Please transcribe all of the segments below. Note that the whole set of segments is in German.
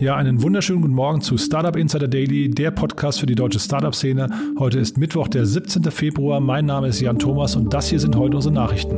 Ja, einen wunderschönen guten Morgen zu Startup Insider Daily, der Podcast für die deutsche Startup-Szene. Heute ist Mittwoch, der 17. Februar. Mein Name ist Jan Thomas und das hier sind heute unsere Nachrichten.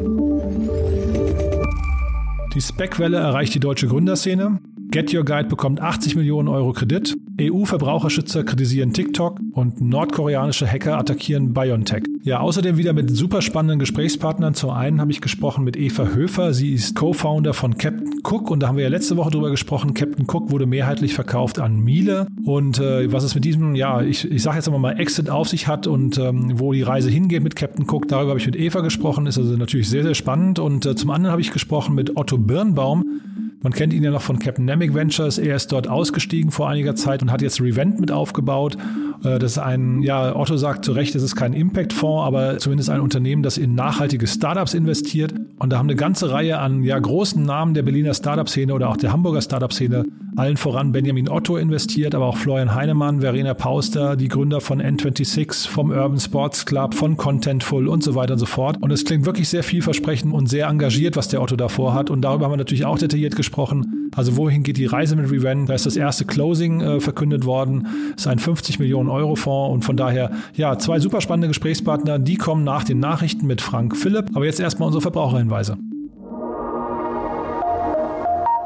Die Spec-Welle erreicht die deutsche Gründerszene. Get Your Guide bekommt 80 Millionen Euro Kredit. EU-Verbraucherschützer kritisieren TikTok und nordkoreanische Hacker attackieren BioNTech. Ja, außerdem wieder mit super spannenden Gesprächspartnern. Zum einen habe ich gesprochen mit Eva Höfer. Sie ist Co-Founder von Captain Cook und da haben wir ja letzte Woche drüber gesprochen. Captain Cook wurde mehrheitlich verkauft an Miele und äh, was es mit diesem, ja, ich, ich sage jetzt aber mal Exit auf sich hat und ähm, wo die Reise hingeht mit Captain Cook, darüber habe ich mit Eva gesprochen. Ist also natürlich sehr, sehr spannend und äh, zum anderen habe ich gesprochen mit Otto Birnbaum. Man kennt ihn ja noch von Capnamic Ventures. Er ist dort ausgestiegen vor einiger Zeit und hat jetzt Revent mit aufgebaut. Äh, das ist ein, ja, Otto sagt zu Recht, es ist kein Impact-Fonds, aber zumindest ein Unternehmen, das in nachhaltige Startups investiert. Und da haben eine ganze Reihe an ja, großen Namen der Berliner Startup-Szene oder auch der Hamburger Startup-Szene, allen voran Benjamin Otto investiert, aber auch Florian Heinemann, Verena Pauster, die Gründer von N26, vom Urban Sports Club, von Contentful und so weiter und so fort. Und es klingt wirklich sehr vielversprechend und sehr engagiert, was der Otto davor hat. Und darüber haben wir natürlich auch detailliert gesprochen. Also wohin geht die Reise mit Revent? Da ist das erste Closing äh, verkündet worden. Das ist ein 50 Millionen Euro Fonds und von daher, ja, zwei super spannende Gesprächspartner. Die kommen nach den Nachrichten mit Frank Philipp. Aber jetzt erstmal unsere Verbraucherhinweise.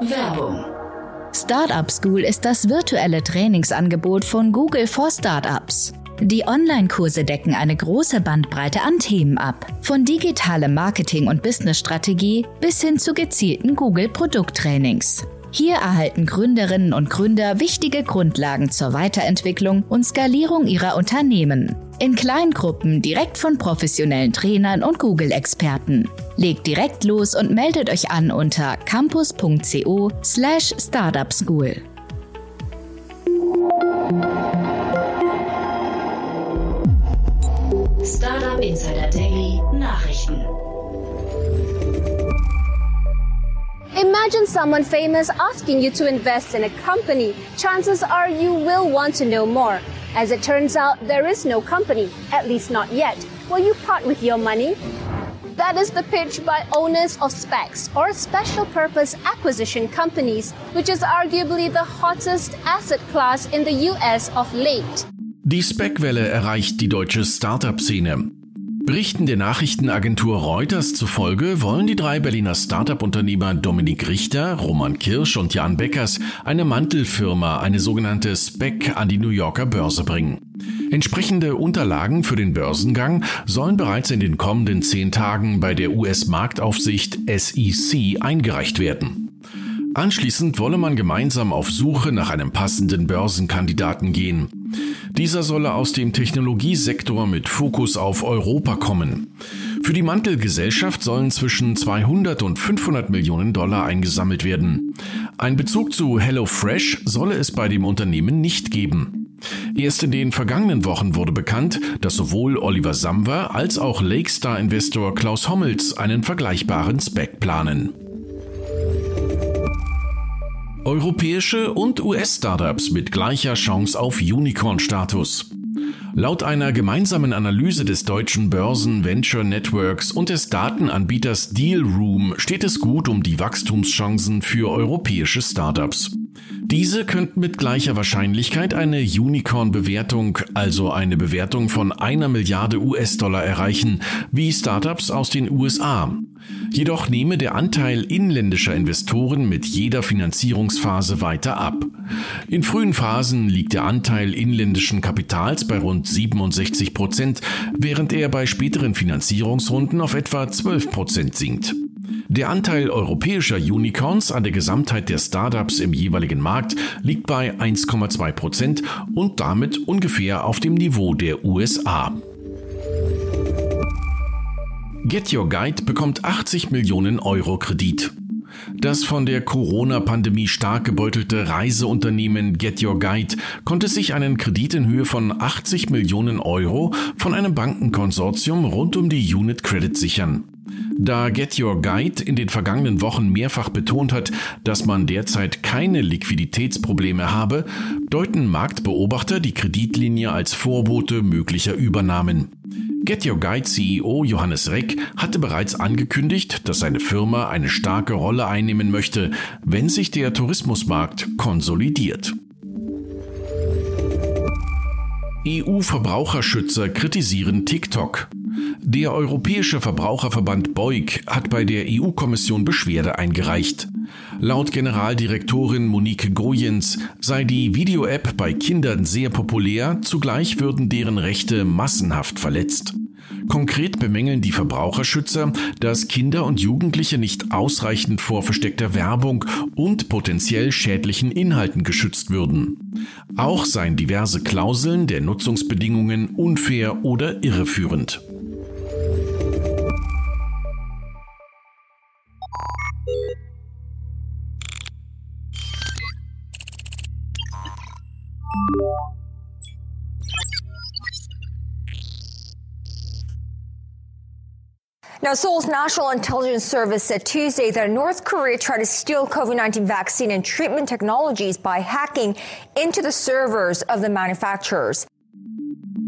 Werbung. Startup School ist das virtuelle Trainingsangebot von Google for Startups. Die Online-Kurse decken eine große Bandbreite an Themen ab, von digitalem Marketing und Business-Strategie bis hin zu gezielten Google-Produkttrainings. Hier erhalten Gründerinnen und Gründer wichtige Grundlagen zur Weiterentwicklung und Skalierung ihrer Unternehmen. In Kleingruppen direkt von professionellen Trainern und Google-Experten. Legt direkt los und meldet euch an unter campus.co slash startupschool. Startup Insider Daily Nachrichten. Imagine someone famous asking you to invest in a company. Chances are you will want to know more. As it turns out, there is no company, at least not yet. Will you part with your money? That is the pitch by owners of SPACs, or special purpose acquisition companies, which is arguably the hottest asset class in the US of late. Die SPAC-Welle erreicht die deutsche Startup-Szene. Berichten der Nachrichtenagentur Reuters zufolge wollen die drei Berliner Startup-Unternehmer Dominik Richter, Roman Kirsch und Jan Beckers eine Mantelfirma, eine sogenannte SPEC, an die New Yorker Börse bringen. Entsprechende Unterlagen für den Börsengang sollen bereits in den kommenden zehn Tagen bei der US-Marktaufsicht SEC eingereicht werden. Anschließend wolle man gemeinsam auf Suche nach einem passenden Börsenkandidaten gehen. Dieser solle aus dem Technologiesektor mit Fokus auf Europa kommen. Für die Mantelgesellschaft sollen zwischen 200 und 500 Millionen Dollar eingesammelt werden. Ein Bezug zu HelloFresh solle es bei dem Unternehmen nicht geben. Erst in den vergangenen Wochen wurde bekannt, dass sowohl Oliver Samwer als auch Lakestar-Investor Klaus Hommels einen vergleichbaren Spec planen. Europäische und US-Startups mit gleicher Chance auf Unicorn-Status. Laut einer gemeinsamen Analyse des deutschen Börsen Venture Networks und des Datenanbieters Dealroom steht es gut um die Wachstumschancen für europäische Startups. Diese könnten mit gleicher Wahrscheinlichkeit eine Unicorn-Bewertung, also eine Bewertung von einer Milliarde US-Dollar erreichen, wie Startups aus den USA. Jedoch nehme der Anteil inländischer Investoren mit jeder Finanzierungsphase weiter ab. In frühen Phasen liegt der Anteil inländischen Kapitals bei rund 67 Prozent, während er bei späteren Finanzierungsrunden auf etwa 12 Prozent sinkt. Der Anteil europäischer Unicorns an der Gesamtheit der Startups im jeweiligen Markt liegt bei 1,2 Prozent und damit ungefähr auf dem Niveau der USA. Get Your Guide bekommt 80 Millionen Euro Kredit. Das von der Corona-Pandemie stark gebeutelte Reiseunternehmen Get Your Guide konnte sich einen Kredit in Höhe von 80 Millionen Euro von einem Bankenkonsortium rund um die Unit Credit sichern. Da Get Your Guide in den vergangenen Wochen mehrfach betont hat, dass man derzeit keine Liquiditätsprobleme habe, deuten Marktbeobachter die Kreditlinie als Vorbote möglicher Übernahmen. Get Your Guide CEO Johannes Reck hatte bereits angekündigt, dass seine Firma eine starke Rolle einnehmen möchte, wenn sich der Tourismusmarkt konsolidiert. EU-Verbraucherschützer kritisieren TikTok. Der Europäische Verbraucherverband Beug hat bei der EU-Kommission Beschwerde eingereicht. Laut Generaldirektorin Monique Gojens sei die Video-App bei Kindern sehr populär, zugleich würden deren Rechte massenhaft verletzt. Konkret bemängeln die Verbraucherschützer, dass Kinder und Jugendliche nicht ausreichend vor versteckter Werbung und potenziell schädlichen Inhalten geschützt würden. Auch seien diverse Klauseln der Nutzungsbedingungen unfair oder irreführend. Now, Seoul's National Intelligence Service said Tuesday that North Korea tried to steal COVID 19 vaccine and treatment technologies by hacking into the servers of the manufacturers.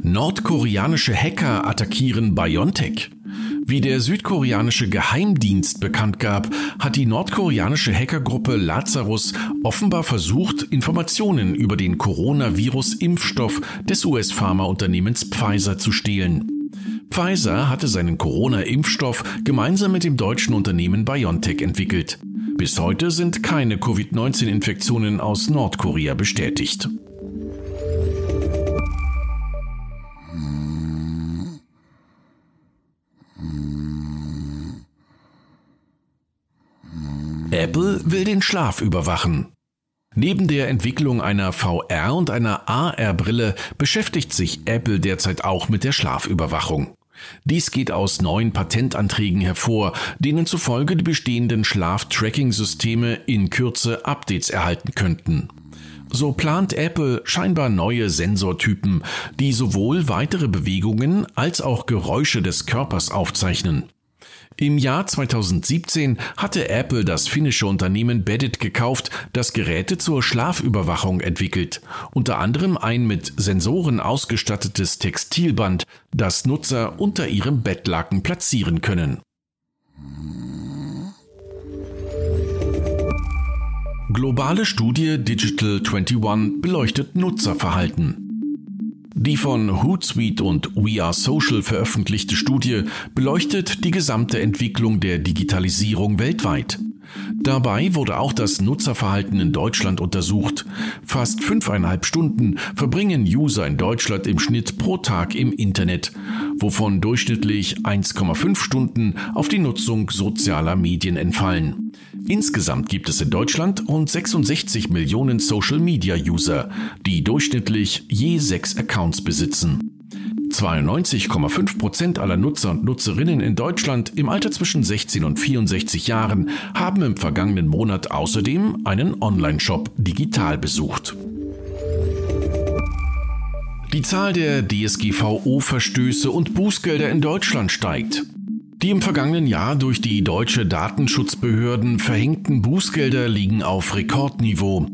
Nordkoreanische Hacker attackieren BioNTech. Wie der südkoreanische Geheimdienst bekannt gab, hat die nordkoreanische Hackergruppe Lazarus offenbar versucht, Informationen über den Coronavirus-Impfstoff des US-Pharmaunternehmens Pfizer zu stehlen. Pfizer hatte seinen Corona-Impfstoff gemeinsam mit dem deutschen Unternehmen BioNTech entwickelt. Bis heute sind keine Covid-19-Infektionen aus Nordkorea bestätigt. Apple will den Schlaf überwachen. Neben der Entwicklung einer VR- und einer AR-Brille beschäftigt sich Apple derzeit auch mit der Schlafüberwachung. Dies geht aus neuen Patentanträgen hervor, denen zufolge die bestehenden Schlaf-Tracking-Systeme in Kürze Updates erhalten könnten. So plant Apple scheinbar neue Sensortypen, die sowohl weitere Bewegungen als auch Geräusche des Körpers aufzeichnen. Im Jahr 2017 hatte Apple das finnische Unternehmen Beddit gekauft, das Geräte zur Schlafüberwachung entwickelt, unter anderem ein mit Sensoren ausgestattetes Textilband, das Nutzer unter ihrem Bettlaken platzieren können. Globale Studie Digital 21 beleuchtet Nutzerverhalten. Die von Hootsuite und We Are Social veröffentlichte Studie beleuchtet die gesamte Entwicklung der Digitalisierung weltweit. Dabei wurde auch das Nutzerverhalten in Deutschland untersucht. Fast fünfeinhalb Stunden verbringen User in Deutschland im Schnitt pro Tag im Internet, wovon durchschnittlich 1,5 Stunden auf die Nutzung sozialer Medien entfallen. Insgesamt gibt es in Deutschland rund 66 Millionen Social-Media-User, die durchschnittlich je sechs Accounts besitzen. 92,5 Prozent aller Nutzer und Nutzerinnen in Deutschland im Alter zwischen 16 und 64 Jahren haben im vergangenen Monat außerdem einen Online-Shop digital besucht. Die Zahl der DSGVO-Verstöße und Bußgelder in Deutschland steigt. Die im vergangenen Jahr durch die deutsche Datenschutzbehörden verhängten Bußgelder liegen auf Rekordniveau.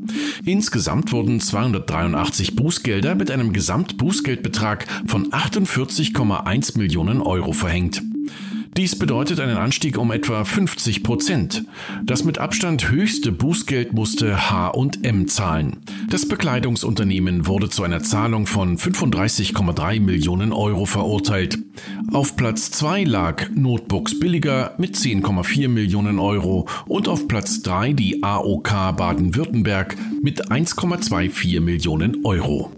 Insgesamt wurden 283 Bußgelder mit einem Gesamtbußgeldbetrag von 48,1 Millionen Euro verhängt. Dies bedeutet einen Anstieg um etwa 50 Prozent. Das mit Abstand höchste Bußgeld musste H&M zahlen. Das Bekleidungsunternehmen wurde zu einer Zahlung von 35,3 Millionen Euro verurteilt. Auf Platz 2 lag Notebooks billiger mit 10,4 Millionen Euro und auf Platz 3 die AOK Baden-Württemberg mit 1,24 Millionen Euro.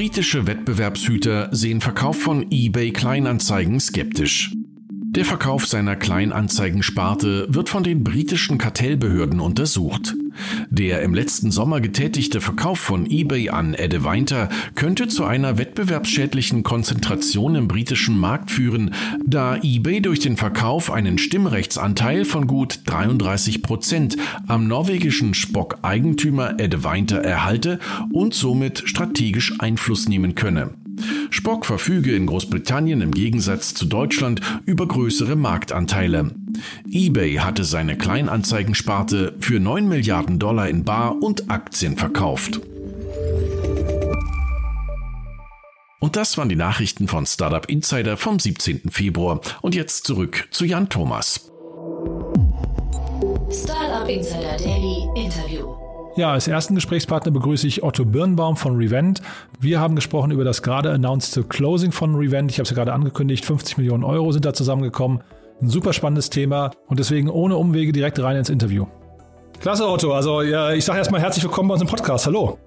Britische Wettbewerbshüter sehen Verkauf von eBay Kleinanzeigen skeptisch. Der Verkauf seiner Kleinanzeigensparte wird von den britischen Kartellbehörden untersucht. Der im letzten Sommer getätigte Verkauf von eBay an Edewinter könnte zu einer wettbewerbsschädlichen Konzentration im britischen Markt führen, da eBay durch den Verkauf einen Stimmrechtsanteil von gut 33 Prozent am norwegischen Spock-Eigentümer Edewinter erhalte und somit strategisch Einfluss nehmen könne. Spock verfüge in Großbritannien im Gegensatz zu Deutschland über größere Marktanteile. eBay hatte seine Kleinanzeigensparte für 9 Milliarden Dollar in Bar und Aktien verkauft. Und das waren die Nachrichten von Startup Insider vom 17. Februar. Und jetzt zurück zu Jan Thomas. Startup Insider Daily Interview. Ja, als ersten Gesprächspartner begrüße ich Otto Birnbaum von Revent. Wir haben gesprochen über das gerade announced Closing von Revent. Ich habe es ja gerade angekündigt, 50 Millionen Euro sind da zusammengekommen. Ein super spannendes Thema und deswegen ohne Umwege direkt rein ins Interview. Klasse, Otto. Also ja, ich sage erstmal herzlich willkommen bei uns im Podcast. Hallo.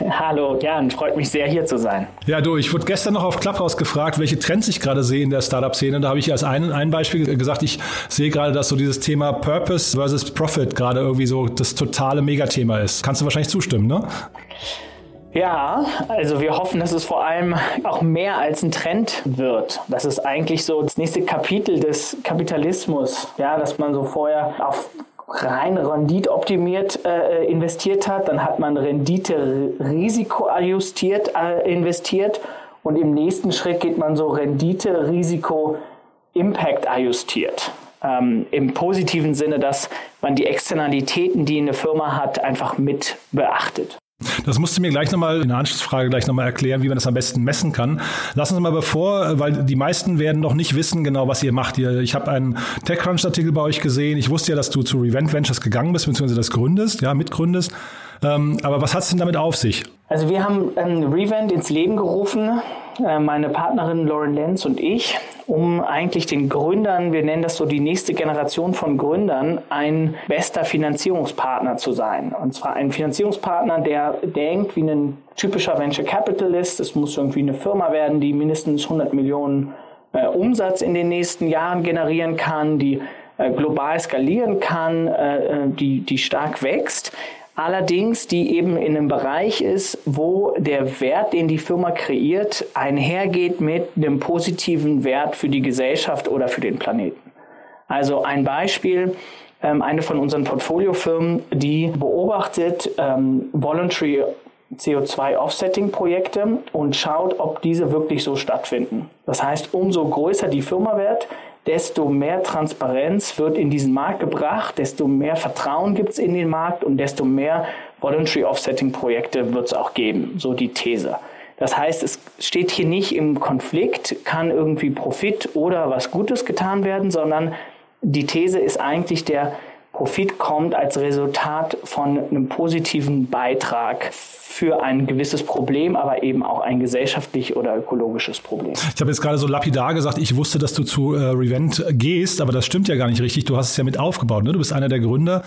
Hallo, Jan, freut mich sehr, hier zu sein. Ja, du, ich wurde gestern noch auf Clubhouse gefragt, welche Trends ich gerade sehe in der Startup-Szene. Da habe ich als ein, ein Beispiel gesagt, ich sehe gerade, dass so dieses Thema Purpose versus Profit gerade irgendwie so das totale Megathema ist. Kannst du wahrscheinlich zustimmen, ne? Ja, also wir hoffen, dass es vor allem auch mehr als ein Trend wird. Das ist eigentlich so das nächste Kapitel des Kapitalismus. Ja, dass man so vorher auf rein renditeoptimiert äh, investiert hat, dann hat man Rendite risikoadjustiert äh, investiert und im nächsten Schritt geht man so Rendite Risiko Impact adjustiert. Ähm, Im positiven Sinne, dass man die Externalitäten, die eine Firma hat, einfach mit beachtet. Das musst du mir gleich nochmal in der Anschlussfrage gleich nochmal erklären, wie man das am besten messen kann. Lass uns mal bevor, weil die meisten werden noch nicht wissen genau, was ihr macht. Ich habe einen TechCrunch-Artikel bei euch gesehen. Ich wusste ja, dass du zu Revent Ventures gegangen bist, beziehungsweise das gründest, ja, mitgründest. Ähm, aber was hat es denn damit auf sich? Also wir haben ähm, Revent ins Leben gerufen, meine Partnerin Lauren Lenz und ich, um eigentlich den Gründern, wir nennen das so die nächste Generation von Gründern, ein bester Finanzierungspartner zu sein. Und zwar ein Finanzierungspartner, der denkt wie ein typischer Venture Capitalist. Es muss irgendwie eine Firma werden, die mindestens 100 Millionen äh, Umsatz in den nächsten Jahren generieren kann, die äh, global skalieren kann, äh, äh die, die stark wächst allerdings die eben in einem Bereich ist, wo der Wert, den die Firma kreiert, einhergeht mit einem positiven Wert für die Gesellschaft oder für den Planeten. Also ein Beispiel, ähm, eine von unseren Portfoliofirmen, die beobachtet ähm, Voluntary CO2-Offsetting-Projekte und schaut, ob diese wirklich so stattfinden. Das heißt, umso größer die Firma wird, desto mehr Transparenz wird in diesen Markt gebracht, desto mehr Vertrauen gibt es in den Markt und desto mehr Voluntary Offsetting Projekte wird es auch geben, so die These. Das heißt, es steht hier nicht im Konflikt, kann irgendwie Profit oder was Gutes getan werden, sondern die These ist eigentlich der Profit kommt als Resultat von einem positiven Beitrag für ein gewisses Problem, aber eben auch ein gesellschaftlich oder ökologisches Problem. Ich habe jetzt gerade so lapidar gesagt, ich wusste, dass du zu äh, Revent gehst, aber das stimmt ja gar nicht richtig. Du hast es ja mit aufgebaut. Ne? Du bist einer der Gründer.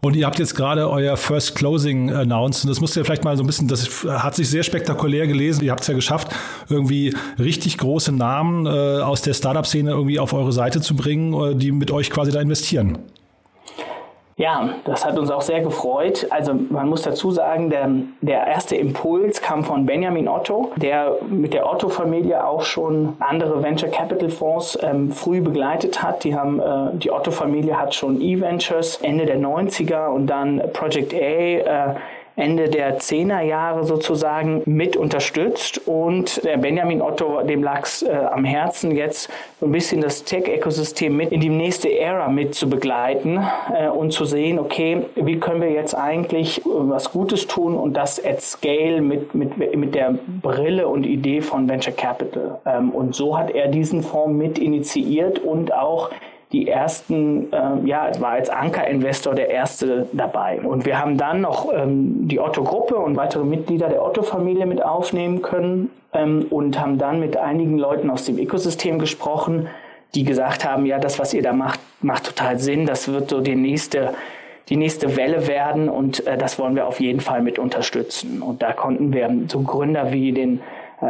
Und ihr habt jetzt gerade euer First Closing announced. Das musst ihr vielleicht mal so ein bisschen, das hat sich sehr spektakulär gelesen. Ihr habt es ja geschafft, irgendwie richtig große Namen äh, aus der Startup-Szene irgendwie auf eure Seite zu bringen, äh, die mit euch quasi da investieren. Ja, das hat uns auch sehr gefreut. Also man muss dazu sagen, der, der erste Impuls kam von Benjamin Otto, der mit der Otto-Familie auch schon andere Venture Capital Fonds ähm, früh begleitet hat. Die haben äh, die Otto-Familie hat schon E-Ventures Ende der 90er und dann Project A äh, Ende der Zehnerjahre sozusagen mit unterstützt und der Benjamin Otto, dem lag es äh, am Herzen, jetzt so ein bisschen das Tech-Ökosystem mit in die nächste Ära mit zu begleiten äh, und zu sehen, okay, wie können wir jetzt eigentlich äh, was Gutes tun und das at scale mit, mit, mit der Brille und Idee von Venture Capital. Ähm, und so hat er diesen Fonds mit initiiert und auch die ersten, äh, ja, war als Anker-Investor der erste dabei. Und wir haben dann noch ähm, die Otto-Gruppe und weitere Mitglieder der Otto-Familie mit aufnehmen können ähm, und haben dann mit einigen Leuten aus dem Ökosystem gesprochen, die gesagt haben, ja, das, was ihr da macht, macht total Sinn, das wird so die nächste die nächste Welle werden und äh, das wollen wir auf jeden Fall mit unterstützen. Und da konnten wir so Gründer wie den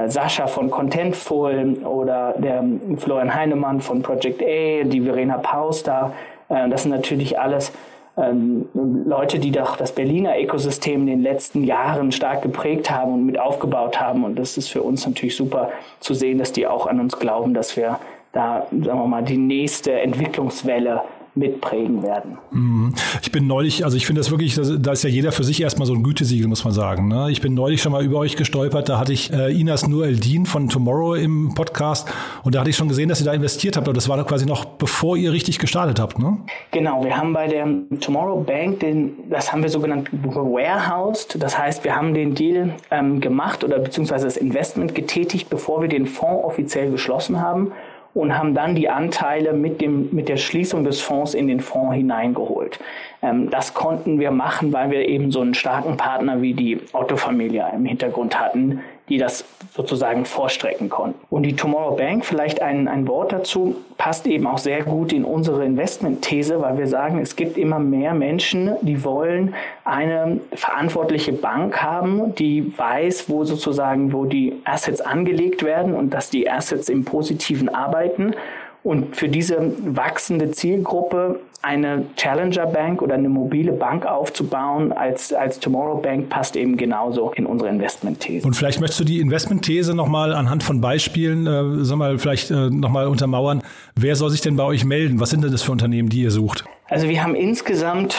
Sascha von Contentful oder der Florian Heinemann von Project A, die Verena Paus. Äh, das sind natürlich alles ähm, Leute, die doch das Berliner Ökosystem in den letzten Jahren stark geprägt haben und mit aufgebaut haben. Und das ist für uns natürlich super zu sehen, dass die auch an uns glauben, dass wir da, sagen wir mal, die nächste Entwicklungswelle mitprägen werden. Mhm. Ich bin neulich, also ich finde das wirklich, da ist ja jeder für sich erstmal so ein Gütesiegel, muss man sagen. Ne? Ich bin neulich schon mal über euch gestolpert, da hatte ich äh, Inas Nur Eldin von Tomorrow im Podcast und da hatte ich schon gesehen, dass ihr da investiert habt, aber das war quasi noch bevor ihr richtig gestartet habt, ne? Genau, wir haben bei der Tomorrow Bank, den, das haben wir sogenannt warehoused, das heißt, wir haben den Deal ähm, gemacht oder beziehungsweise das Investment getätigt, bevor wir den Fonds offiziell geschlossen haben und haben dann die Anteile mit, dem, mit der Schließung des Fonds in den Fonds hineingeholt. Ähm, das konnten wir machen, weil wir eben so einen starken Partner wie die Otto-Familie im Hintergrund hatten, die das sozusagen vorstrecken konnten. Und die Tomorrow Bank, vielleicht ein, ein Wort dazu, passt eben auch sehr gut in unsere Investmentthese, weil wir sagen, es gibt immer mehr Menschen, die wollen eine verantwortliche Bank haben, die weiß, wo sozusagen, wo die Assets angelegt werden und dass die Assets im Positiven arbeiten. Und für diese wachsende Zielgruppe eine Challenger Bank oder eine mobile Bank aufzubauen als, als Tomorrow Bank passt eben genauso in unsere Investmentthese. Und vielleicht möchtest du die Investmentthese nochmal anhand von Beispielen, äh, sag mal, vielleicht äh, nochmal untermauern. Wer soll sich denn bei euch melden? Was sind denn das für Unternehmen, die ihr sucht? Also wir haben insgesamt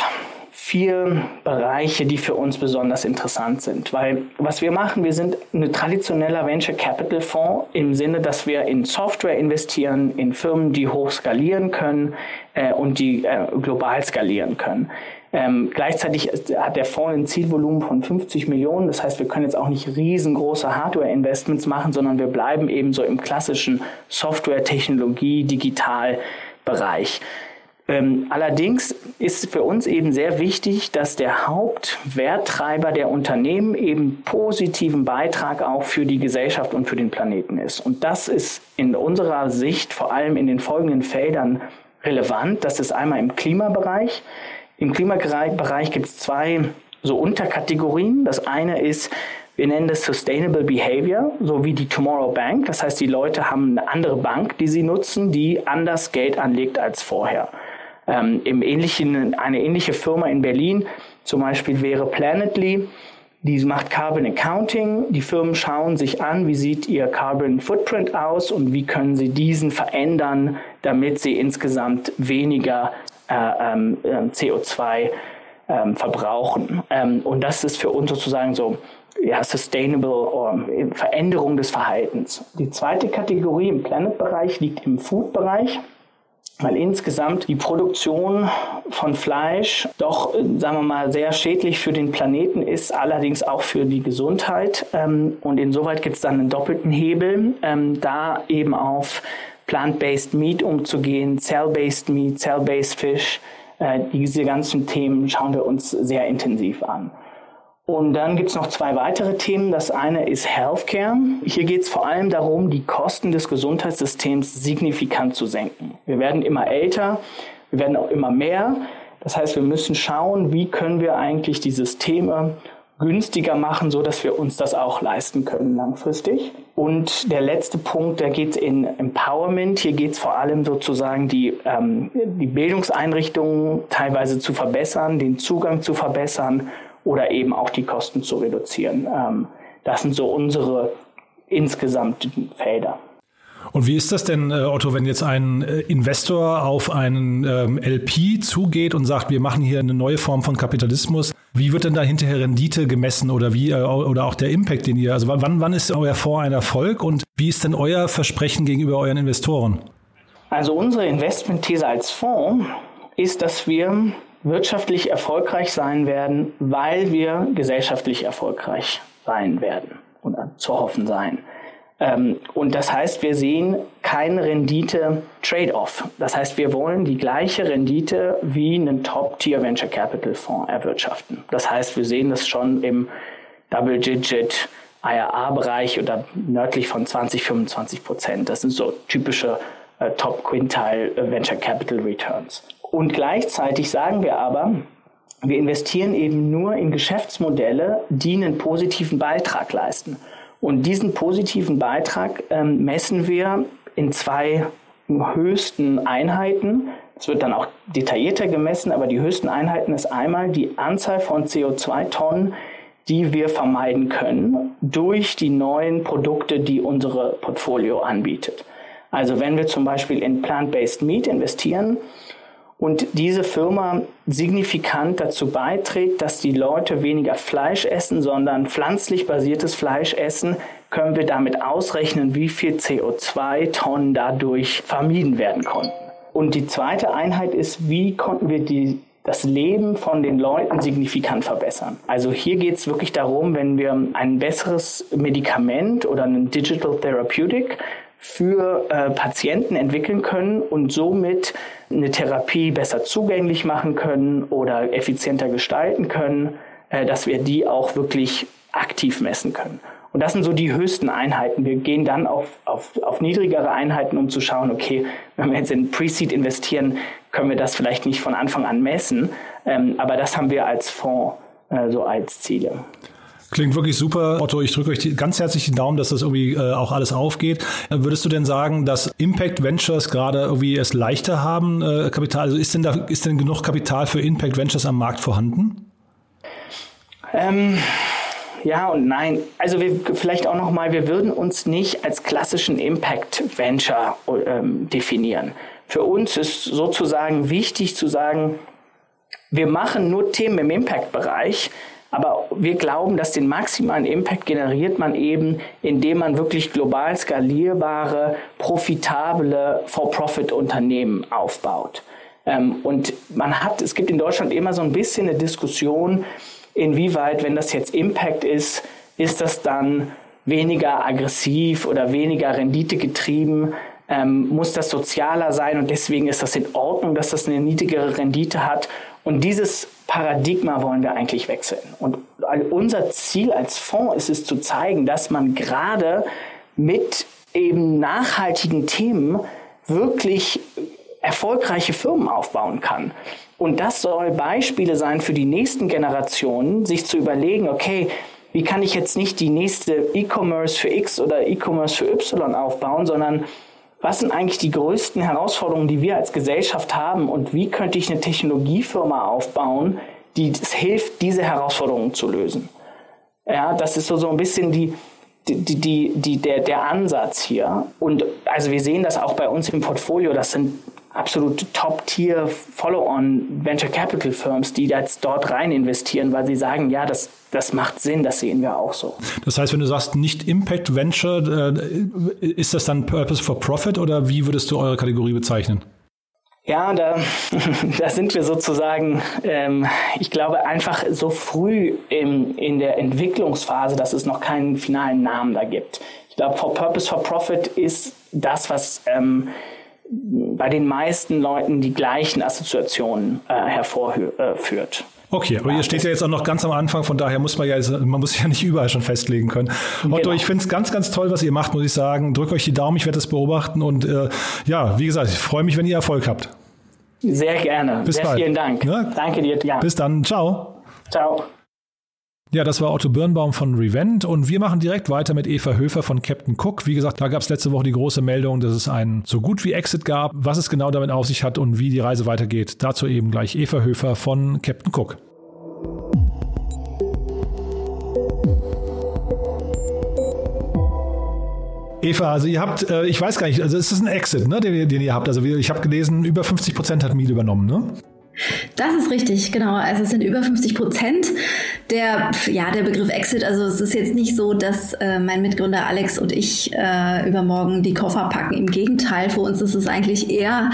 vier Bereiche, die für uns besonders interessant sind. Weil was wir machen, wir sind ein traditioneller Venture Capital Fonds im Sinne, dass wir in Software investieren, in Firmen, die hoch skalieren können äh, und die äh, global skalieren können. Ähm, gleichzeitig hat der Fonds ein Zielvolumen von 50 Millionen. Das heißt, wir können jetzt auch nicht riesengroße Hardware-Investments machen, sondern wir bleiben eben so im klassischen Software, Technologie, Digital-Bereich. Ähm, allerdings ist für uns eben sehr wichtig, dass der Hauptwerttreiber der Unternehmen eben positiven Beitrag auch für die Gesellschaft und für den Planeten ist. Und das ist in unserer Sicht vor allem in den folgenden Feldern relevant. Das ist einmal im Klimabereich. Im Klimabereich gibt es zwei so Unterkategorien. Das eine ist, wir nennen das Sustainable Behavior, so wie die Tomorrow Bank. Das heißt, die Leute haben eine andere Bank, die sie nutzen, die anders Geld anlegt als vorher. Ähm, im ähnlichen, eine ähnliche Firma in Berlin zum Beispiel wäre Planetly. Die macht Carbon Accounting. Die Firmen schauen sich an, wie sieht ihr Carbon Footprint aus und wie können sie diesen verändern, damit sie insgesamt weniger äh, ähm, ähm CO2 ähm, verbrauchen. Ähm, und das ist für uns sozusagen so ja, Sustainable äh, Veränderung des Verhaltens. Die zweite Kategorie im Planet-Bereich liegt im Food-Bereich weil insgesamt die Produktion von Fleisch doch, sagen wir mal, sehr schädlich für den Planeten ist, allerdings auch für die Gesundheit. Ähm, und insoweit gibt es dann einen doppelten Hebel, ähm, da eben auf Plant-Based Meat umzugehen, Cell-Based Meat, Cell-Based Fish. Äh, diese ganzen Themen schauen wir uns sehr intensiv an. Und dann gibt es noch zwei weitere Themen. Das eine ist Healthcare. Hier geht es vor allem darum, die Kosten des Gesundheitssystems signifikant zu senken. Wir werden immer älter, wir werden auch immer mehr. Das heißt, wir müssen schauen, wie können wir eigentlich die Systeme günstiger machen, so dass wir uns das auch leisten können langfristig. Und der letzte Punkt, der geht in Empowerment. Hier geht es vor allem sozusagen die, ähm, die Bildungseinrichtungen teilweise zu verbessern, den Zugang zu verbessern oder eben auch die Kosten zu reduzieren. Ähm, das sind so unsere insgesamten Felder. Und wie ist das denn, äh, Otto, wenn jetzt ein äh, Investor auf einen ähm, LP zugeht und sagt, wir machen hier eine neue Form von Kapitalismus? Wie wird denn da hinterher Rendite gemessen oder wie äh, oder auch der Impact, den ihr, also wann, wann ist euer Fonds ein Erfolg und wie ist denn euer Versprechen gegenüber euren Investoren? Also unsere Investmentthese als Fonds ist, dass wir wirtschaftlich erfolgreich sein werden, weil wir gesellschaftlich erfolgreich sein werden oder zu hoffen sein. Ähm, und das heißt, wir sehen kein Rendite-Trade-off. Das heißt, wir wollen die gleiche Rendite wie einen Top-Tier Venture Capital Fonds erwirtschaften. Das heißt, wir sehen das schon im Double-Digit IRA-Bereich oder nördlich von 20, 25 Prozent. Das sind so typische äh, Top-Quintile Venture Capital Returns. Und gleichzeitig sagen wir aber, wir investieren eben nur in Geschäftsmodelle, die einen positiven Beitrag leisten. Und diesen positiven Beitrag ähm, messen wir in zwei höchsten Einheiten. Es wird dann auch detaillierter gemessen, aber die höchsten Einheiten ist einmal die Anzahl von CO2-Tonnen, die wir vermeiden können durch die neuen Produkte, die unsere Portfolio anbietet. Also wenn wir zum Beispiel in Plant-Based Meat investieren, und diese Firma signifikant dazu beiträgt, dass die Leute weniger Fleisch essen, sondern pflanzlich basiertes Fleisch essen, können wir damit ausrechnen, wie viel CO2-Tonnen dadurch vermieden werden konnten. Und die zweite Einheit ist, wie konnten wir die, das Leben von den Leuten signifikant verbessern. Also hier geht es wirklich darum, wenn wir ein besseres Medikament oder ein Digital Therapeutic für äh, Patienten entwickeln können und somit eine Therapie besser zugänglich machen können oder effizienter gestalten können, äh, dass wir die auch wirklich aktiv messen können. Und das sind so die höchsten Einheiten. Wir gehen dann auf, auf, auf niedrigere Einheiten, um zu schauen, okay, wenn wir jetzt in Pre-Seed investieren, können wir das vielleicht nicht von Anfang an messen. Ähm, aber das haben wir als Fonds äh, so als Ziele. Klingt wirklich super. Otto, ich drücke euch ganz herzlich den Daumen, dass das irgendwie äh, auch alles aufgeht. Äh, würdest du denn sagen, dass Impact Ventures gerade irgendwie es leichter haben, äh, Kapital? Also ist denn da ist denn genug Kapital für Impact Ventures am Markt vorhanden? Ähm, ja und nein. Also wir, vielleicht auch noch mal, wir würden uns nicht als klassischen Impact Venture ähm, definieren. Für uns ist sozusagen wichtig zu sagen, wir machen nur Themen im Impact-Bereich, aber wir glauben, dass den maximalen Impact generiert man eben, indem man wirklich global skalierbare, profitable For-Profit-Unternehmen aufbaut. Ähm, und man hat, es gibt in Deutschland immer so ein bisschen eine Diskussion, inwieweit, wenn das jetzt Impact ist, ist das dann weniger aggressiv oder weniger renditegetrieben? Ähm, muss das sozialer sein und deswegen ist das in Ordnung, dass das eine niedrigere Rendite hat? Und dieses Paradigma wollen wir eigentlich wechseln. Und unser Ziel als Fonds ist es zu zeigen, dass man gerade mit eben nachhaltigen Themen wirklich erfolgreiche Firmen aufbauen kann. Und das soll Beispiele sein für die nächsten Generationen, sich zu überlegen, okay, wie kann ich jetzt nicht die nächste E-Commerce für X oder E-Commerce für Y aufbauen, sondern was sind eigentlich die größten Herausforderungen, die wir als Gesellschaft haben und wie könnte ich eine Technologiefirma aufbauen, die es hilft, diese Herausforderungen zu lösen. Ja, das ist so, so ein bisschen die, die, die, die, der, der Ansatz hier. Und also wir sehen das auch bei uns im Portfolio. Das sind absolut Top-Tier Follow-on Venture Capital Firms, die jetzt dort rein investieren, weil sie sagen, ja, das, das macht Sinn, das sehen wir auch so. Das heißt, wenn du sagst nicht Impact Venture, äh, ist das dann Purpose for Profit oder wie würdest du eure Kategorie bezeichnen? Ja, da, da sind wir sozusagen, ähm, ich glaube, einfach so früh im, in der Entwicklungsphase, dass es noch keinen finalen Namen da gibt. Ich glaube, for Purpose for Profit ist das, was ähm, bei den meisten Leuten die gleichen Assoziationen äh, hervorführt. Okay, aber ihr steht ja jetzt auch noch ganz am Anfang, von daher muss man ja, man muss ja nicht überall schon festlegen können. Otto, genau. ich finde es ganz, ganz toll, was ihr macht, muss ich sagen. Drückt euch die Daumen, ich werde das beobachten und äh, ja, wie gesagt, ich freue mich, wenn ihr Erfolg habt. Sehr gerne. Bis Sehr bald. vielen Dank. Ja? Danke dir. Ja. Bis dann. Ciao. Ciao. Ja, das war Otto Birnbaum von Revent und wir machen direkt weiter mit Eva Höfer von Captain Cook. Wie gesagt, da gab es letzte Woche die große Meldung, dass es einen so gut wie Exit gab, was es genau damit auf sich hat und wie die Reise weitergeht. Dazu eben gleich Eva Höfer von Captain Cook. Eva, also ihr habt, äh, ich weiß gar nicht, also es ist ein Exit, ne, den, den ihr habt. Also ich habe gelesen, über 50 Prozent hat Miele übernommen, ne? Das ist richtig, genau. Also es sind über 50 Prozent. Der, ja, der Begriff Exit, also es ist jetzt nicht so, dass äh, mein Mitgründer Alex und ich äh, übermorgen die Koffer packen. Im Gegenteil, für uns ist es eigentlich eher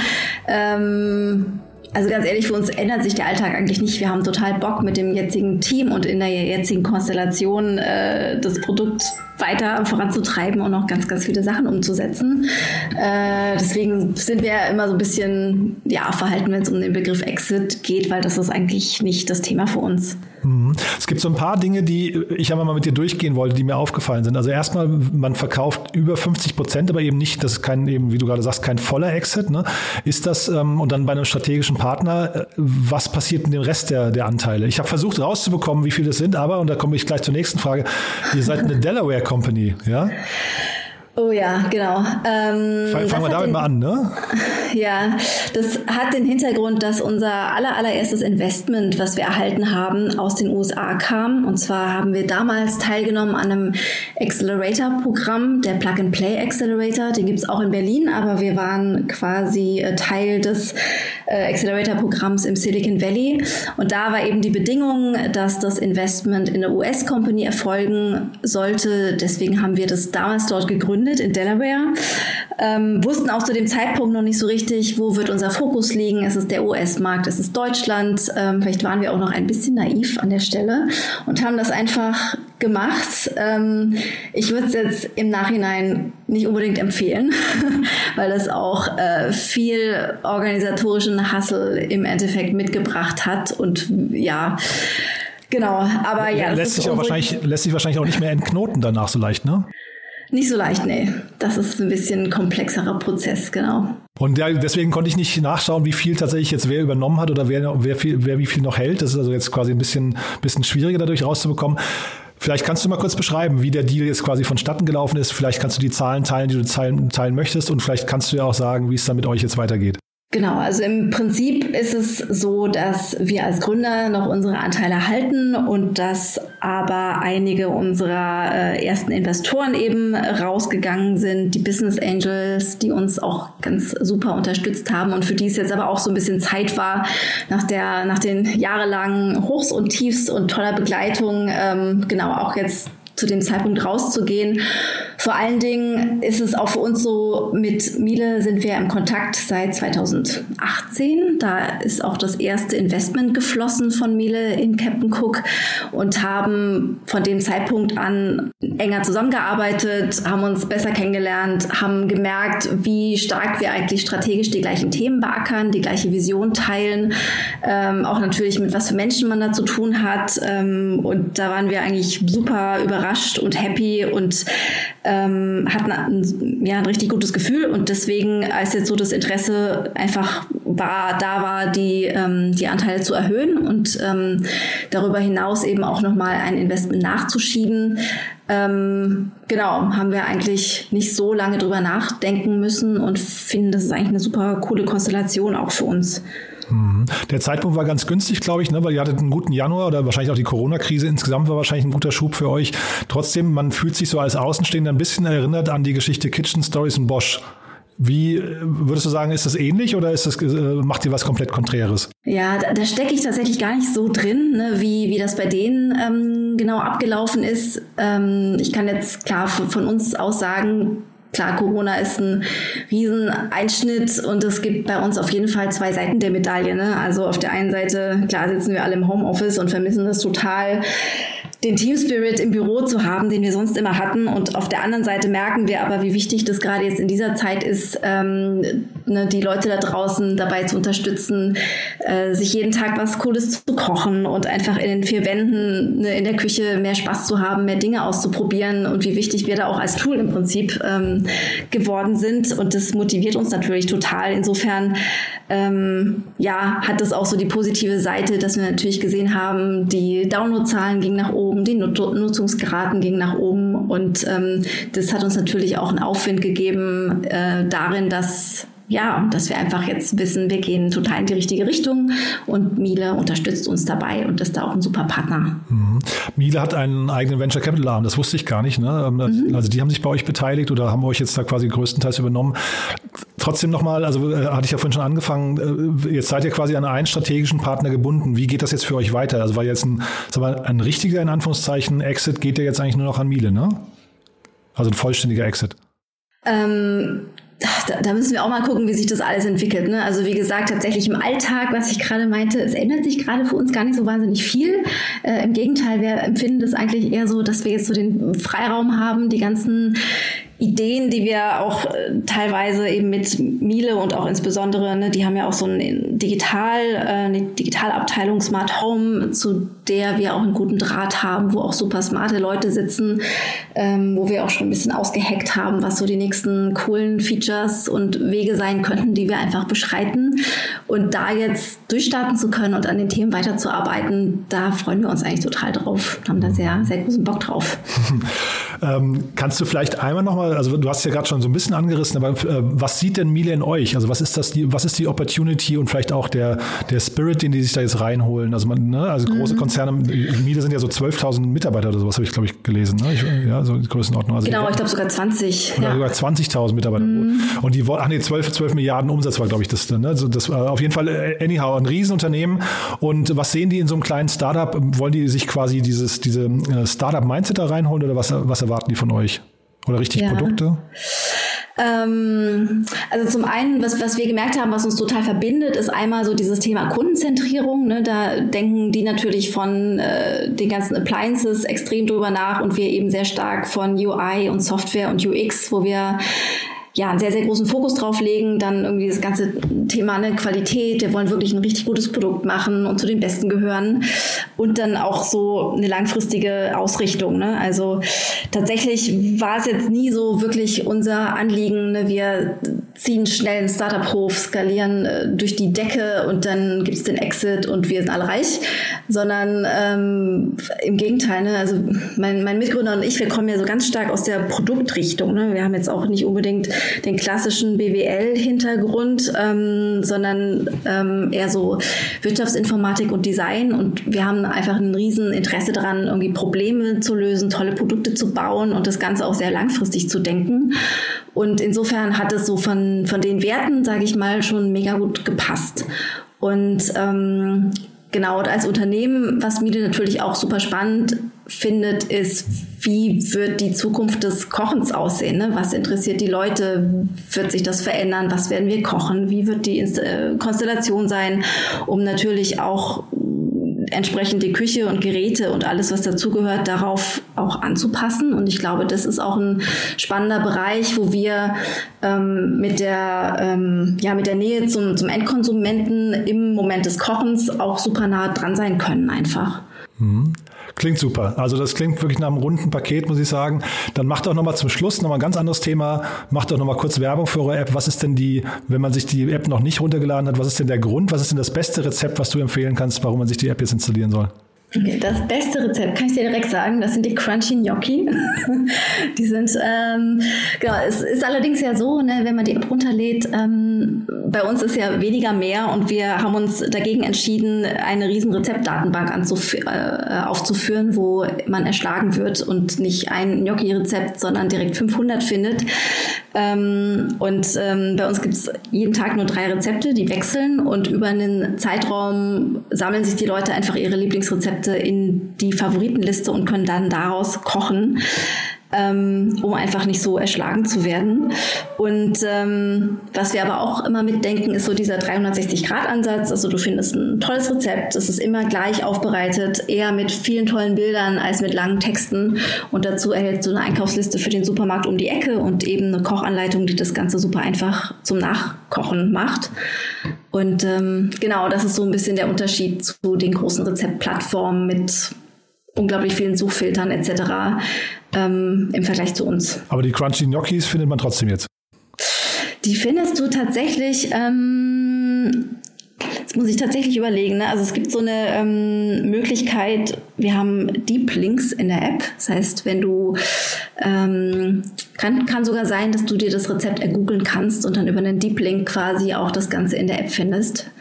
ähm, also ganz ehrlich, für uns ändert sich der Alltag eigentlich nicht. Wir haben total Bock mit dem jetzigen Team und in der jetzigen Konstellation äh, das Produkt weiter voranzutreiben und noch ganz, ganz viele Sachen umzusetzen. Äh, deswegen sind wir immer so ein bisschen ja, verhalten, wenn es um den Begriff Exit geht, weil das ist eigentlich nicht das Thema für uns. Mhm. Es gibt so ein paar Dinge, die ich einmal mal mit dir durchgehen wollte, die mir aufgefallen sind. Also erstmal, man verkauft über 50 Prozent, aber eben nicht, das ist kein, eben, wie du gerade sagst, kein voller Exit. Ne? Ist das, ähm, und dann bei einem strategischen Partner, äh, was passiert mit dem Rest der, der Anteile? Ich habe versucht rauszubekommen, wie viele das sind, aber, und da komme ich gleich zur nächsten Frage, ihr seid eine Delaware Company, ja? Oh ja, genau. Ähm, Fangen wir damit mal an, ne? Ja, das hat den Hintergrund, dass unser aller, allererstes Investment, was wir erhalten haben, aus den USA kam. Und zwar haben wir damals teilgenommen an einem Accelerator-Programm, der Plug-and-Play Accelerator. Den gibt es auch in Berlin, aber wir waren quasi äh, Teil des äh, Accelerator-Programms im Silicon Valley. Und da war eben die Bedingung, dass das Investment in eine US-Company erfolgen sollte. Deswegen haben wir das damals dort gegründet in Delaware. Ähm, wussten auch zu dem Zeitpunkt noch nicht so richtig, wo wird unser Fokus liegen. Es ist der US-Markt, es ist Deutschland. Ähm, vielleicht waren wir auch noch ein bisschen naiv an der Stelle und haben das einfach gemacht. Ähm, ich würde es jetzt im Nachhinein nicht unbedingt empfehlen, weil das auch äh, viel organisatorischen Hassel im Endeffekt mitgebracht hat und ja. Genau, aber ja. lässt, sich auch wahrscheinlich, lässt sich wahrscheinlich auch nicht mehr entknoten danach so leicht, ne? Nicht so leicht, nee. Das ist ein bisschen ein komplexerer Prozess, genau. Und ja, deswegen konnte ich nicht nachschauen, wie viel tatsächlich jetzt wer übernommen hat oder wer, wer, viel, wer wie viel noch hält. Das ist also jetzt quasi ein bisschen, bisschen schwieriger dadurch rauszubekommen. Vielleicht kannst du mal kurz beschreiben, wie der Deal jetzt quasi vonstatten gelaufen ist. Vielleicht kannst du die Zahlen teilen, die du teilen, teilen möchtest. Und vielleicht kannst du ja auch sagen, wie es dann mit euch jetzt weitergeht. Genau, also im Prinzip ist es so, dass wir als Gründer noch unsere Anteile halten und dass aber einige unserer äh, ersten Investoren eben rausgegangen sind, die Business Angels, die uns auch ganz super unterstützt haben und für die es jetzt aber auch so ein bisschen Zeit war, nach der, nach den jahrelangen Hochs und Tiefs und toller Begleitung, ähm, genau auch jetzt zu dem Zeitpunkt rauszugehen. Vor allen Dingen ist es auch für uns so, mit Miele sind wir im Kontakt seit 2018. Da ist auch das erste Investment geflossen von Miele in Captain Cook und haben von dem Zeitpunkt an enger zusammengearbeitet, haben uns besser kennengelernt, haben gemerkt, wie stark wir eigentlich strategisch die gleichen Themen beackern, die gleiche Vision teilen, ähm, auch natürlich mit was für Menschen man da zu tun hat. Ähm, und da waren wir eigentlich super überrascht überrascht und happy und ähm, hatten ein, ja, ein richtig gutes Gefühl. Und deswegen, als jetzt so das Interesse einfach war, da war, die, ähm, die Anteile zu erhöhen und ähm, darüber hinaus eben auch nochmal ein Investment nachzuschieben, ähm, genau, haben wir eigentlich nicht so lange drüber nachdenken müssen und finden, das ist eigentlich eine super coole Konstellation auch für uns. Mhm. Der Zeitpunkt war ganz günstig, glaube ich, ne, weil ihr hattet einen guten Januar oder wahrscheinlich auch die Corona-Krise insgesamt war wahrscheinlich ein guter Schub für euch. Trotzdem, man fühlt sich so als Außenstehender ein bisschen erinnert an die Geschichte Kitchen Stories und Bosch. Wie würdest du sagen, ist das ähnlich oder ist das, äh, macht ihr was komplett Konträres? Ja, da, da stecke ich tatsächlich gar nicht so drin, ne, wie, wie das bei denen ähm, genau abgelaufen ist. Ähm, ich kann jetzt klar von uns aus sagen, Klar, Corona ist ein Rieseneinschnitt und es gibt bei uns auf jeden Fall zwei Seiten der Medaille. Ne? Also auf der einen Seite, klar sitzen wir alle im Homeoffice und vermissen das total, den Team Spirit im Büro zu haben, den wir sonst immer hatten. Und auf der anderen Seite merken wir aber, wie wichtig das gerade jetzt in dieser Zeit ist, ähm, ne, die Leute da draußen dabei zu unterstützen, äh, sich jeden Tag was Cooles zu kochen und einfach in den vier Wänden ne, in der Küche mehr Spaß zu haben, mehr Dinge auszuprobieren und wie wichtig wir da auch als Tool im Prinzip ähm, geworden sind. Und das motiviert uns natürlich total. Insofern, ähm, ja, hat das auch so die positive Seite, dass wir natürlich gesehen haben, die Downloadzahlen gingen nach oben oben, die Nutzungsgraden gingen nach oben. Und ähm, das hat uns natürlich auch einen Aufwind gegeben äh, darin, dass ja, dass wir einfach jetzt wissen, wir gehen total in die richtige Richtung und Miele unterstützt uns dabei und ist da auch ein super Partner. Mhm. Miele hat einen eigenen Venture Capital Arm, das wusste ich gar nicht. Ne? Ähm, mhm. Also die haben sich bei euch beteiligt oder haben euch jetzt da quasi größtenteils übernommen. Trotzdem nochmal, also äh, hatte ich ja vorhin schon angefangen, äh, jetzt seid ihr quasi an einen strategischen Partner gebunden. Wie geht das jetzt für euch weiter? Also war jetzt ein, mal, ein richtiger, in Anführungszeichen, Exit geht der jetzt eigentlich nur noch an Miele, ne? Also ein vollständiger Exit. Ähm, da, müssen wir auch mal gucken, wie sich das alles entwickelt. Ne? Also wie gesagt, tatsächlich im Alltag, was ich gerade meinte, es ändert sich gerade für uns gar nicht so wahnsinnig viel. Äh, Im Gegenteil, wir empfinden das eigentlich eher so, dass wir jetzt so den Freiraum haben, die ganzen Ideen, die wir auch äh, teilweise eben mit Miele und auch insbesondere, ne, die haben ja auch so ein Digital, äh, eine Digitalabteilung Smart Home, zu der wir auch einen guten Draht haben, wo auch super smarte Leute sitzen, ähm, wo wir auch schon ein bisschen ausgeheckt haben, was so die nächsten coolen Features und Wege sein könnten, die wir einfach beschreiten. Und da jetzt durchstarten zu können und an den Themen weiterzuarbeiten, da freuen wir uns eigentlich total drauf, haben da sehr, sehr großen Bock drauf. Ähm, kannst du vielleicht einmal nochmal, also du hast ja gerade schon so ein bisschen angerissen, aber äh, was sieht denn Miele in euch? Also was ist das, die, was ist die Opportunity und vielleicht auch der, der Spirit, den die sich da jetzt reinholen? Also man, ne, also große mhm. Konzerne, Miele sind ja so 12.000 Mitarbeiter oder sowas, habe ich glaube ich gelesen, ne? Ich, ja, so die Größenordnung. Also genau, ich glaube sogar 20. Ja. Sogar 20.000 Mitarbeiter. Mhm. Und die, ach nee, 12, 12 Milliarden Umsatz war glaube ich das, ne? Also das war auf jeden Fall, äh, anyhow, ein Riesenunternehmen. Und was sehen die in so einem kleinen Startup? Wollen die sich quasi dieses, diese äh, Startup-Mindset da reinholen oder was, was erwarten die von euch? Oder richtig ja. Produkte? Ähm, also zum einen, was, was wir gemerkt haben, was uns total verbindet, ist einmal so dieses Thema Kundenzentrierung. Ne? Da denken die natürlich von äh, den ganzen Appliances extrem drüber nach und wir eben sehr stark von UI und Software und UX, wo wir ja, einen sehr, sehr großen Fokus drauf legen, dann irgendwie das ganze Thema eine Qualität, wir wollen wirklich ein richtig gutes Produkt machen und zu den Besten gehören und dann auch so eine langfristige Ausrichtung. Ne? Also tatsächlich war es jetzt nie so wirklich unser Anliegen, ne? wir ziehen schnell einen Startup-Hof, skalieren äh, durch die Decke und dann gibt es den Exit und wir sind alle reich, sondern ähm, im Gegenteil, ne? also mein, mein Mitgründer und ich, wir kommen ja so ganz stark aus der Produktrichtung. Ne? Wir haben jetzt auch nicht unbedingt den klassischen BWL-Hintergrund, ähm, sondern ähm, eher so Wirtschaftsinformatik und Design. Und wir haben einfach ein riesen Interesse daran, irgendwie Probleme zu lösen, tolle Produkte zu bauen und das Ganze auch sehr langfristig zu denken. Und insofern hat es so von, von den Werten, sage ich mal, schon mega gut gepasst. Und ähm, genau, und als Unternehmen, was Miele natürlich auch super spannend findet, ist, wie wird die Zukunft des Kochens aussehen? Ne? Was interessiert die Leute? Wird sich das verändern? Was werden wir kochen? Wie wird die Inst äh, Konstellation sein? Um natürlich auch entsprechend die Küche und Geräte und alles, was dazugehört, darauf auch anzupassen. Und ich glaube, das ist auch ein spannender Bereich, wo wir ähm, mit, der, ähm, ja, mit der Nähe zum, zum Endkonsumenten im Moment des Kochens auch super nah dran sein können einfach. Klingt super. Also das klingt wirklich nach einem runden Paket, muss ich sagen. Dann macht doch nochmal zum Schluss nochmal ein ganz anderes Thema. Macht doch nochmal kurz Werbung für eure App. Was ist denn die, wenn man sich die App noch nicht runtergeladen hat, was ist denn der Grund? Was ist denn das beste Rezept, was du empfehlen kannst, warum man sich die App jetzt installieren soll? Das beste Rezept, kann ich dir direkt sagen, das sind die Crunchy Gnocchi. die sind, ähm, genau, es ist allerdings ja so, ne, wenn man die App runterlädt, ähm, bei uns ist ja weniger mehr und wir haben uns dagegen entschieden, eine riesen Rezeptdatenbank äh, aufzuführen, wo man erschlagen wird und nicht ein Gnocchi-Rezept, sondern direkt 500 findet. Ähm, und ähm, bei uns gibt es jeden Tag nur drei Rezepte, die wechseln und über einen Zeitraum sammeln sich die Leute einfach ihre Lieblingsrezepte in die Favoritenliste und können dann daraus kochen ähm, um einfach nicht so erschlagen zu werden. Und ähm, was wir aber auch immer mitdenken, ist so dieser 360-Grad-Ansatz. Also du findest ein tolles Rezept, es ist immer gleich aufbereitet, eher mit vielen tollen Bildern als mit langen Texten. Und dazu erhältst du eine Einkaufsliste für den Supermarkt um die Ecke und eben eine Kochanleitung, die das Ganze super einfach zum Nachkochen macht. Und ähm, genau, das ist so ein bisschen der Unterschied zu den großen Rezeptplattformen mit unglaublich vielen Suchfiltern etc. Ähm, im Vergleich zu uns. Aber die Crunchy Gnocchis findet man trotzdem jetzt. Die findest du tatsächlich. Ähm, muss ich tatsächlich überlegen. Ne? Also es gibt so eine ähm, Möglichkeit, wir haben Deep Links in der App. Das heißt, wenn du ähm, kann, kann sogar sein, dass du dir das Rezept ergoogeln kannst und dann über einen Deep Link quasi auch das Ganze in der App findest.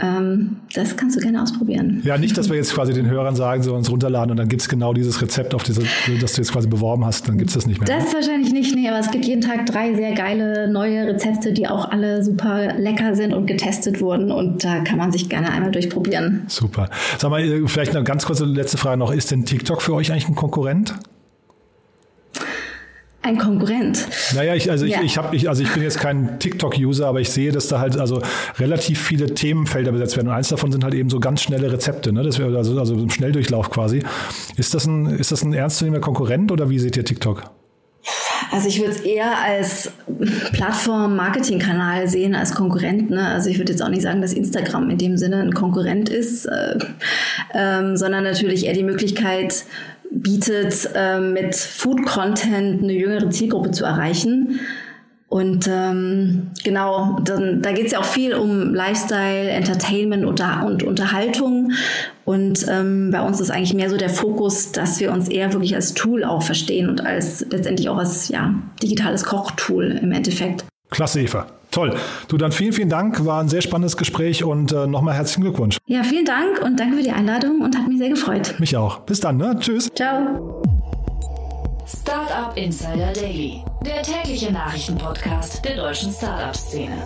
Ähm, das kannst du gerne ausprobieren. Ja, nicht, dass wir jetzt quasi den Hörern sagen, sie uns runterladen und dann gibt es genau dieses Rezept, auf diese, das du jetzt quasi beworben hast, dann gibt es das nicht mehr. Das wahrscheinlich nicht, nee, aber es gibt jeden Tag drei sehr geile neue Rezepte, die auch alle super lecker sind und getestet wurden und da kann man sich gerne einmal durchprobieren. Super. Sag mal, äh, vielleicht eine ganz kurze letzte Frage noch. Ist denn TikTok für euch eigentlich ein Konkurrent? Ein Konkurrent. Naja, ich, also, ja. ich, ich, hab, ich, also ich bin jetzt kein TikTok-User, aber ich sehe, dass da halt also relativ viele Themenfelder besetzt werden. Und eins davon sind halt eben so ganz schnelle Rezepte, ne? Das wäre also, also ein Schnelldurchlauf quasi. Ist das ein, ist das ein ernstzunehmender Konkurrent oder wie seht ihr TikTok? Also ich würde es eher als Plattform-Marketing-Kanal sehen als Konkurrent. Ne? Also ich würde jetzt auch nicht sagen, dass Instagram in dem Sinne ein Konkurrent ist, äh, ähm, sondern natürlich eher die Möglichkeit, bietet, äh, mit Food-Content eine jüngere Zielgruppe zu erreichen. Und ähm, genau, dann, da geht es ja auch viel um Lifestyle, Entertainment und, und Unterhaltung. Und ähm, bei uns ist eigentlich mehr so der Fokus, dass wir uns eher wirklich als Tool auch verstehen und als letztendlich auch als ja, digitales Kochtool im Endeffekt. Klasse, Eva. Toll. Du dann vielen, vielen Dank. War ein sehr spannendes Gespräch und äh, nochmal herzlichen Glückwunsch. Ja, vielen Dank und danke für die Einladung und hat mich sehr gefreut. Mich auch. Bis dann, ne? Tschüss. Ciao. Startup Insider Daily, der tägliche Nachrichtenpodcast der deutschen Startup-Szene.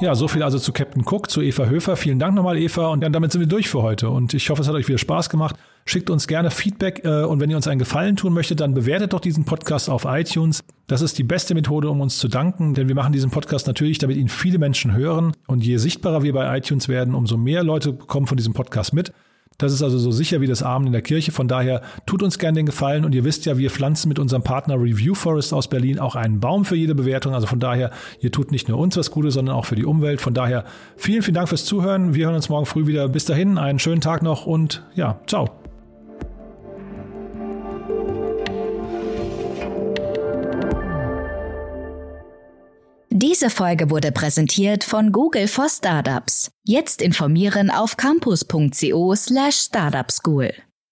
Ja, so viel also zu Captain Cook, zu Eva Höfer. Vielen Dank nochmal, Eva. Und damit sind wir durch für heute. Und ich hoffe, es hat euch wieder Spaß gemacht. Schickt uns gerne Feedback. Äh, und wenn ihr uns einen Gefallen tun möchtet, dann bewertet doch diesen Podcast auf iTunes. Das ist die beste Methode, um uns zu danken. Denn wir machen diesen Podcast natürlich, damit ihn viele Menschen hören. Und je sichtbarer wir bei iTunes werden, umso mehr Leute bekommen von diesem Podcast mit. Das ist also so sicher wie das Abend in der Kirche. Von daher tut uns gerne den Gefallen und ihr wisst ja, wir pflanzen mit unserem Partner Review Forest aus Berlin auch einen Baum für jede Bewertung. Also von daher, ihr tut nicht nur uns was Gutes, sondern auch für die Umwelt. Von daher vielen, vielen Dank fürs Zuhören. Wir hören uns morgen früh wieder. Bis dahin, einen schönen Tag noch und ja, ciao. Diese Folge wurde präsentiert von Google for Startups. Jetzt informieren auf campus.co slash startupschool.